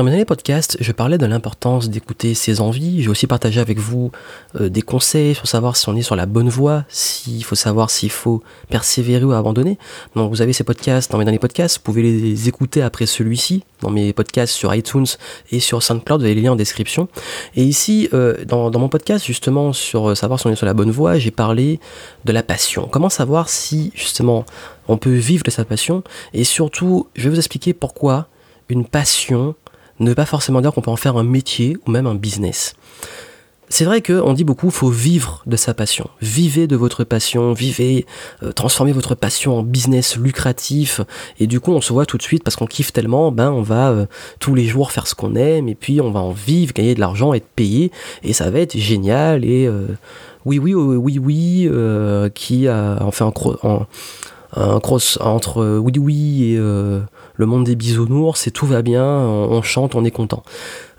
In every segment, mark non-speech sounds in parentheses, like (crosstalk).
Dans mes derniers podcasts, je parlais de l'importance d'écouter ses envies. J'ai aussi partagé avec vous euh, des conseils sur savoir si on est sur la bonne voie, s'il faut savoir s'il faut persévérer ou abandonner. Donc vous avez ces podcasts dans mes derniers podcasts, vous pouvez les écouter après celui-ci, dans mes podcasts sur iTunes et sur SoundCloud, vous avez les liens en description. Et ici, euh, dans, dans, mon podcast justement sur savoir si on est sur la bonne voie, j'ai parlé de la passion. Comment savoir si justement on peut vivre de sa passion? Et surtout, je vais vous expliquer pourquoi une passion ne pas forcément dire qu'on peut en faire un métier ou même un business. C'est vrai qu'on dit beaucoup, faut vivre de sa passion. Vivez de votre passion, vivez, euh, transformez votre passion en business lucratif. Et du coup, on se voit tout de suite parce qu'on kiffe tellement, ben on va euh, tous les jours faire ce qu'on aime et puis on va en vivre, gagner de l'argent, être payé et ça va être génial. Et euh, oui, oui, oui, oui, qui a en fait un, cross entre oui, oui et le monde des bisounours, et tout va bien, on, chante, on est content.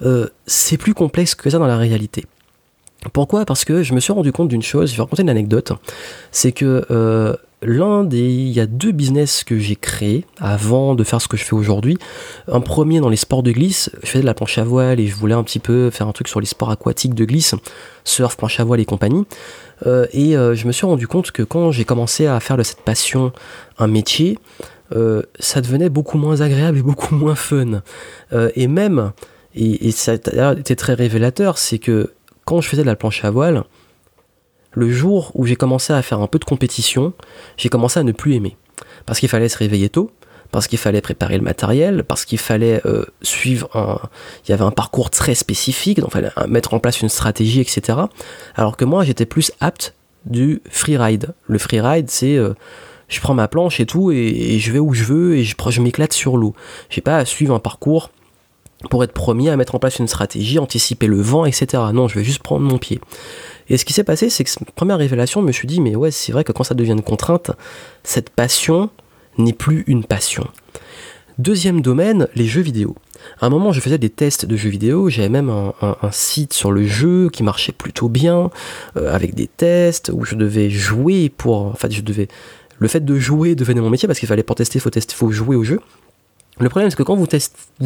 Euh, c'est plus complexe que ça dans la réalité. Pourquoi? Parce que je me suis rendu compte d'une chose, je vais raconter une anecdote, c'est que euh, l'un des... Il y a deux business que j'ai créés avant de faire ce que je fais aujourd'hui. Un premier dans les sports de glisse, je faisais de la planche à voile et je voulais un petit peu faire un truc sur les sports aquatiques de glisse, surf, planche à voile et compagnie. Euh, et je me suis rendu compte que quand j'ai commencé à faire de cette passion un métier, euh, ça devenait beaucoup moins agréable et (laughs) beaucoup moins fun. Euh, et même, et, ça a été très révélateur, c'est que quand je faisais de la planche à voile, le jour où j'ai commencé à faire un peu de compétition, j'ai commencé à ne plus aimer. Parce qu'il fallait se réveiller tôt, parce qu'il fallait préparer le matériel, parce qu'il fallait euh, suivre un... Il y avait un parcours très spécifique, donc il fallait mettre en place une stratégie, etc. Alors que moi, j'étais plus apte du freeride. Le freeride, c'est je prends ma planche et tout, et, je vais où je veux, et je, je m'éclate sur l'eau. J'ai pas à suivre un parcours pour être premier à mettre en place une stratégie, anticiper le vent, etc. Non, je vais juste prendre mon pied. Et ce qui s'est passé, c'est que première révélation, je me suis dit, mais ouais, c'est vrai que quand ça devient une contrainte, cette passion n'est plus une passion. Deuxième domaine, les jeux vidéo. À un moment, je faisais des tests de jeux vidéo, j'avais même un, site sur le jeu qui marchait plutôt bien, euh, avec des tests où je devais jouer pour. En fait, je devais le fait de jouer devenait mon métier parce qu'il fallait pour tester, faut tester, faut jouer au jeu. Le problème, c'est que quand vous,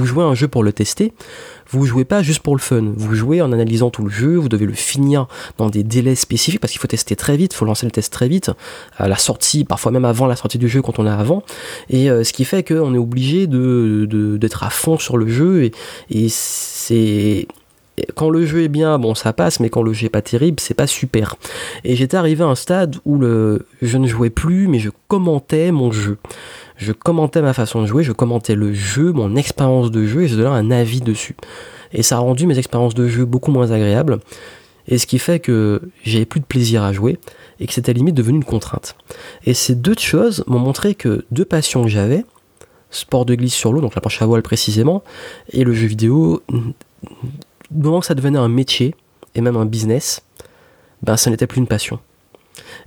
jouez un jeu pour le tester, vous jouez pas juste pour le fun. Vous jouez en analysant tout le jeu, vous devez le finir dans des délais spécifiques parce qu'il faut tester très vite, il faut lancer le test très vite, à la sortie, parfois même avant la sortie du jeu quand on est avant. Et euh, ce qui fait qu'on est obligé de, d'être à fond sur le jeu et, et c'est quand le jeu est bien, bon ça passe, mais quand le jeu est pas terrible, c'est pas super. Et j'étais arrivé à un stade où le, je ne jouais plus, mais je commentais mon jeu. Je commentais ma façon de jouer, je commentais le jeu, mon expérience de jeu, et je donnais un avis dessus. Et ça a rendu mes expériences de jeu beaucoup moins agréables, et ce qui fait que j'avais plus de plaisir à jouer, et que c'était limite devenu une contrainte. Et ces deux choses m'ont montré que deux passions que j'avais, sport de glisse sur l'eau, donc la planche à voile précisément, et le jeu vidéo, du moment que ça devenait un métier et même un business, ben ce n'était plus une passion.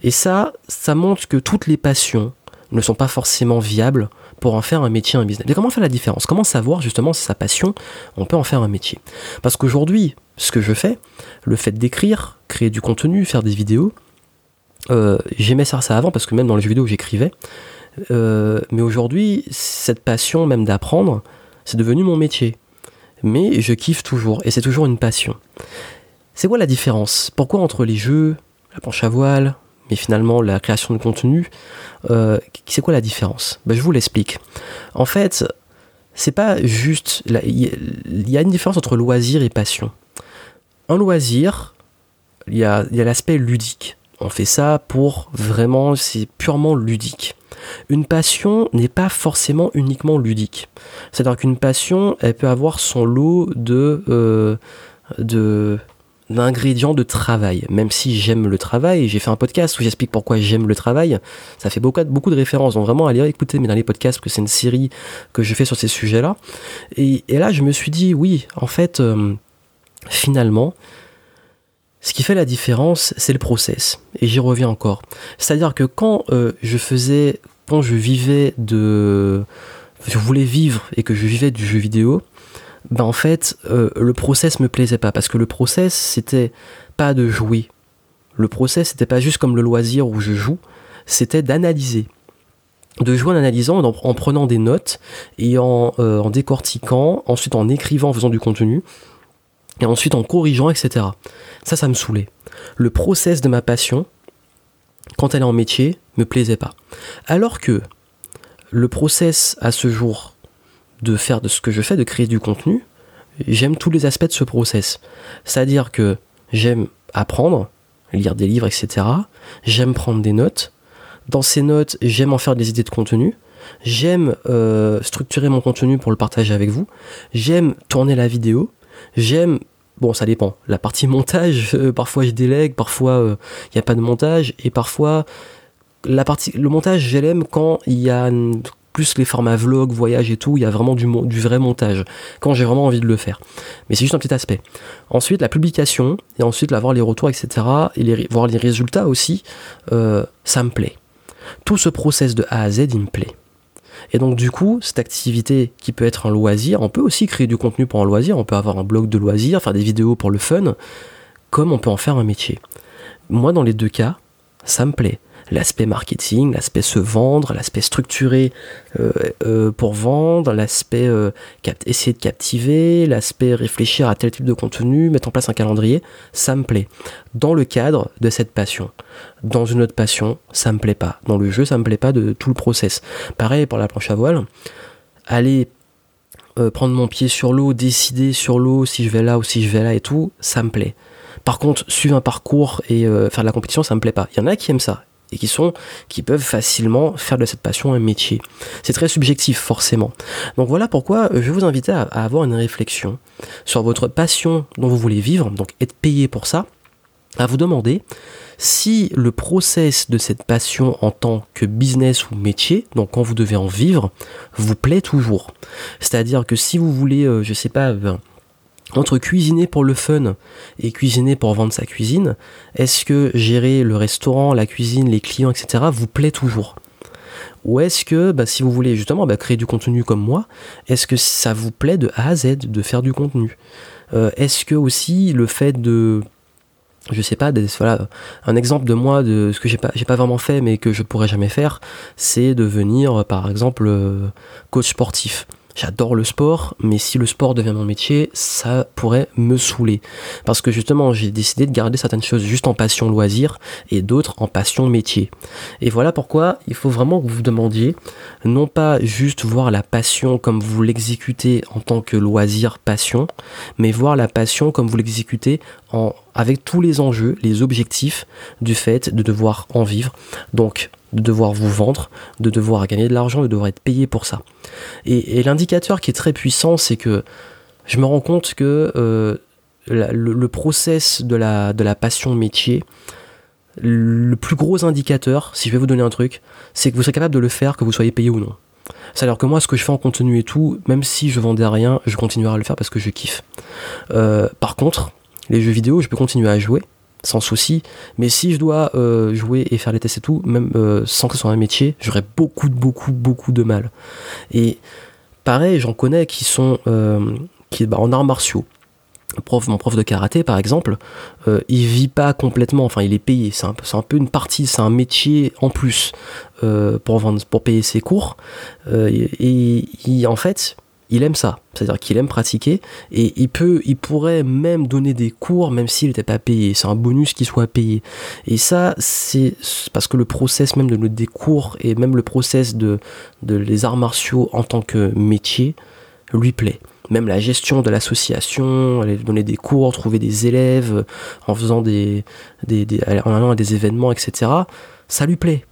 Et ça, ça montre que toutes les passions ne sont pas forcément viables pour en faire un métier, un business. Mais comment faire la différence? Comment savoir justement si sa passion, on peut en faire un métier? Parce qu'aujourd'hui, ce que je fais, le fait d'écrire, créer du contenu, faire des vidéos, euh, j'aimais ça, ça avant parce que même dans les jeux vidéo j'écrivais, euh, mais aujourd'hui, cette passion même d'apprendre, c'est devenu mon métier. Mais je kiffe toujours, et c'est toujours une passion. C'est quoi la différence? Pourquoi entre les jeux, la planche à voile, mais finalement la création de contenu, euh, c'est quoi la différence? Ben, Je vous l'explique. En fait, c'est pas juste. Il y a une différence entre loisir et passion. Un loisir, il y a, l'aspect ludique. On fait ça pour vraiment, c'est purement ludique. Une passion n'est pas forcément uniquement ludique. C'est-à-dire qu'une passion, elle peut avoir son lot de, euh, de d'ingrédients de travail. Même si j'aime le travail, j'ai fait un podcast où j'explique pourquoi j'aime le travail. Ça fait beaucoup, de références. Donc vraiment, allez écouter mes derniers podcasts, que c'est une série que je fais sur ces sujets-là. Et, là, je me suis dit, oui, en fait, euh, finalement, ce qui fait la différence, c'est le process. Et j'y reviens encore. C'est-à-dire que quand euh, je faisais quand je vivais de. Je voulais vivre et que je vivais du jeu vidéo, ben en fait, euh, le process me plaisait pas. Parce que le process, c'était pas de jouer. Le process, c'était pas juste comme le loisir où je joue, c'était d'analyser. de jouer en analysant, en, prenant des notes et en, euh, en, décortiquant, ensuite en écrivant, en faisant du contenu, et ensuite en corrigeant, etc. Ça, ça me saoulait. Le process de ma passion, quand elle est en métier, me plaisait pas. Alors que le process à ce jour de faire de ce que je fais, de créer du contenu, j'aime tous les aspects de ce process. C'est-à-dire que j'aime apprendre, lire des livres, etc. J'aime prendre des notes. Dans ces notes, j'aime en faire des idées de contenu. J'aime euh, structurer mon contenu pour le partager avec vous. J'aime tourner la vidéo. J'aime Bon, ça dépend. La partie (laughs) montage, euh, parfois je délègue, parfois il euh, n'y a pas de montage, et parfois la partie, le montage, je l'aime quand il y a plus les formats vlog, voyage et tout, il y a vraiment du, vrai montage, quand j'ai vraiment envie de le faire. Mais c'est juste un petit aspect. Ensuite, la publication, et ensuite, voir les retours, etc., et voir les résultats aussi, euh, ça me plaît. Tout ce process de A à Z, il me plaît. Et donc du coup, cette activité qui peut être un loisir, on peut aussi créer du contenu pour un loisir, on peut avoir un blog de loisirs, faire des vidéos pour le fun, comme on peut en faire un métier. Moi, dans les deux cas, ça me plaît l'aspect marketing, l'aspect se vendre, l'aspect structuré euh, euh, pour vendre, l'aspect euh, essayer de captiver, l'aspect réfléchir à tel type de contenu, mettre en place un calendrier, ça me plaît. Dans le cadre de cette passion. Dans une autre passion, ça me plaît pas. Dans le jeu, ça me plaît pas de tout le process. Pareil pour la planche à voile. Aller prendre mon pied sur l'eau, décider sur l'eau si je vais là ou si je vais là et tout, ça me plaît. Par contre, suivre un parcours et faire de la compétition, ça me plaît pas. Il y en a qui aiment ça et qui sont peuvent facilement faire de cette passion un métier. C'est très subjectif forcément. Donc voilà pourquoi je vais vous inviter à, avoir une réflexion sur votre passion dont vous voulez vivre, donc être payé pour ça, à vous demander si le process de cette passion en tant que business ou métier, donc quand vous devez en vivre, vous plaît toujours. C'est-à-dire que si vous voulez, euh, je sais pas, ben, entre cuisiner pour le fun et cuisiner pour vendre sa cuisine, est-ce que gérer le restaurant, la cuisine, les clients, etc. vous plaît toujours? Ou est-ce que, bah, si vous voulez justement bah, créer du contenu comme moi, est-ce que ça vous plaît de A à Z de faire du contenu? Euh, Est-ce que aussi le fait de je sais pas, voilà, un exemple de moi de ce que j'ai pas, pas vraiment fait mais que je pourrais jamais faire, c'est devenir par exemple euh, coach sportif. J'adore le sport, mais si le sport devient mon métier, ça pourrait me saouler. Parce que justement, j'ai décidé de garder certaines choses juste en passion loisir et d'autres en passion métier. Et voilà pourquoi il faut vraiment que vous vous demandiez, non pas juste voir la passion comme vous l'exécutez en tant que loisir passion, mais voir la passion comme vous l'exécutez en, avec tous les enjeux, les objectifs du fait de devoir en vivre. Donc, de devoir vous vendre, de devoir gagner de l'argent, de devoir être payé pour ça. Et, l'indicateur qui est très puissant, c'est que je me rends compte que euh, le, process de la, de la passion métier, le plus gros indicateur, si je vais vous donner un truc, c'est que vous serez capable de le faire, que vous soyez payé ou non. C'est-à-dire que moi, ce que je fais en contenu et tout, même si je vendais rien, je continuerai à le faire parce que je kiffe. Euh, par contre, les jeux vidéo, je peux continuer à jouer, sans souci. Mais si je dois euh, jouer et faire les tests et tout, même euh, sans que ce soit un métier, j'aurais beaucoup, beaucoup, beaucoup de mal. Et pareil, j'en connais qui sont euh, qui, bah, en arts martiaux. Prof, mon prof de karaté, par exemple, il vit pas complètement, enfin, il est payé. C'est un, peu une partie, c'est un métier en plus pour, pour payer ses cours. et, et en fait, il aime ça, c'est-à-dire qu'il aime pratiquer et il pourrait même donner des cours même s'il n'était pas payé. C'est un bonus qu'il soit payé. Et ça, c'est parce que le process même de des cours et même le process de, les arts martiaux en tant que métier lui plaît. Même la gestion de l'association, aller donner des cours, trouver des élèves en faisant des en allant à des événements, etc. Ça lui plaît.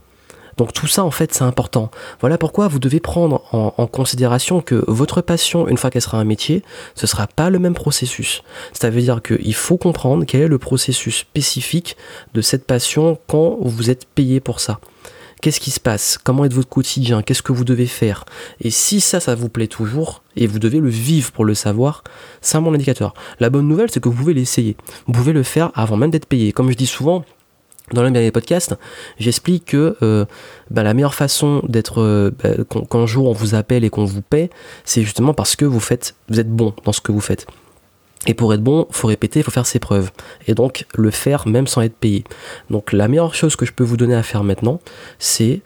Donc tout ça, en fait, c'est important. Voilà pourquoi vous devez prendre en, considération que votre passion, une fois qu'elle sera un métier, ce sera pas le même processus. Ça veut dire qu'il faut comprendre quel est le processus spécifique de cette passion quand vous êtes payé pour ça. Qu'est-ce qui se passe? Comment est votre quotidien? Qu'est-ce que vous devez faire? Et si ça, ça vous plaît toujours, et vous devez le vivre pour le savoir, c'est un bon indicateur. La bonne nouvelle, c'est que vous pouvez l'essayer. Vous pouvez le faire avant même d'être payé. Comme je dis souvent, dans le dernier podcast, j'explique que euh, bah, la meilleure façon d'être euh, bah, quand, jour on vous appelle et qu'on vous paie, c'est justement parce que vous faites, vous êtes bon dans ce que vous faites. Et pour être bon, faut répéter, faut faire ses preuves. Et donc le faire même sans être payé. Donc la meilleure chose que je peux vous donner à faire maintenant, c'est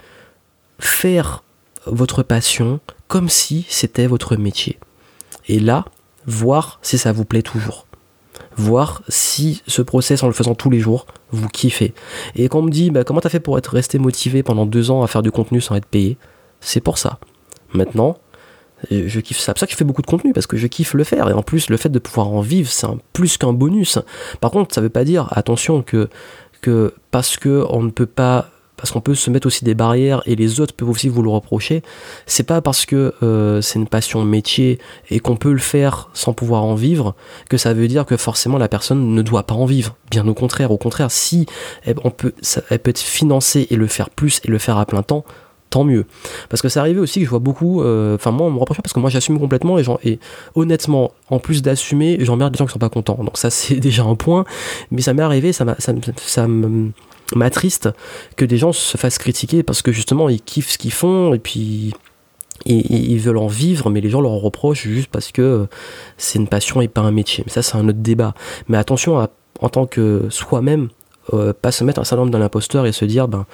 faire votre passion comme si c'était votre métier. Et là, voir si ça vous plaît toujours. Voir si ce process en le faisant tous les jours, vous kiffez. Et quand on me dit bah, comment t'as fait pour être resté motivé pendant deux ans à faire du contenu sans être payé, c'est pour ça. Maintenant, je kiffe ça. C'est pour ça que je fais beaucoup de contenu, parce que je kiffe le faire. Et en plus, le fait de pouvoir en vivre, c'est plus qu'un bonus. Par contre, ça veut pas dire, attention, que, que parce que on ne peut pas parce qu'on peut se mettre aussi des barrières et les autres peuvent aussi vous le reprocher. C'est pas parce que euh, c'est une passion métier et qu'on peut le faire sans pouvoir en vivre que ça veut dire que forcément la personne ne doit pas en vivre. Bien au contraire, au contraire, si elle peut être financée et le faire plus et le faire à plein temps, tant mieux. Parce que c'est arrivé aussi que je vois beaucoup, euh, enfin moi on me reproche parce que moi j'assume complètement et, honnêtement, en plus d'assumer, j'emmerde des gens qui sont pas contents. Donc ça (laughs) c'est déjà un point, mais ça m'est arrivé, ça, ça, ça m'attriste que des gens se fassent critiquer parce que justement ils kiffent ce qu'ils font et puis ils veulent en vivre, mais les gens leur reprochent juste parce que c'est une passion et pas un métier. Mais ça c'est un autre débat. Mais attention à, en tant que soi-même, euh, pas se mettre un syndrome de l'imposteur et se dire ben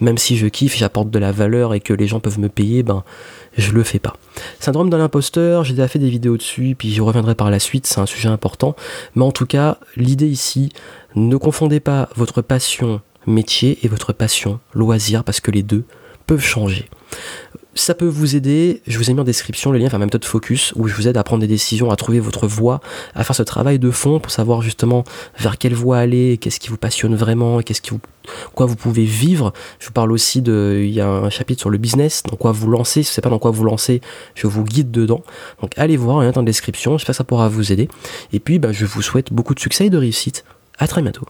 même si je kiffe, j'apporte de la valeur et que les gens peuvent me payer, ben je le fais pas. Syndrome de l'imposteur, j'ai déjà fait des vidéos dessus, puis je reviendrai par la suite, c'est un sujet important. Mais en tout cas, l'idée ici, ne confondez pas votre passion métier et votre passion loisir parce que les deux peuvent changer ça peut vous aider. Je vous ai mis en description le lien vers ma méthode Focus où je vous aide à prendre des décisions, à trouver votre voie, à faire ce travail de fond pour savoir justement vers quelle voie aller, qu'est-ce qui vous passionne vraiment, qu'est-ce qui vous, quoi vous pouvez vivre. Je vous parle aussi de, il y a un chapitre sur le business, dans quoi vous lancer. Si vous savez pas dans quoi vous lancer, je vous guide dedans. Donc allez voir, le lien dans la description. J'espère que ça pourra vous aider. Et puis, bah, je vous souhaite beaucoup de succès et de réussite. À très bientôt.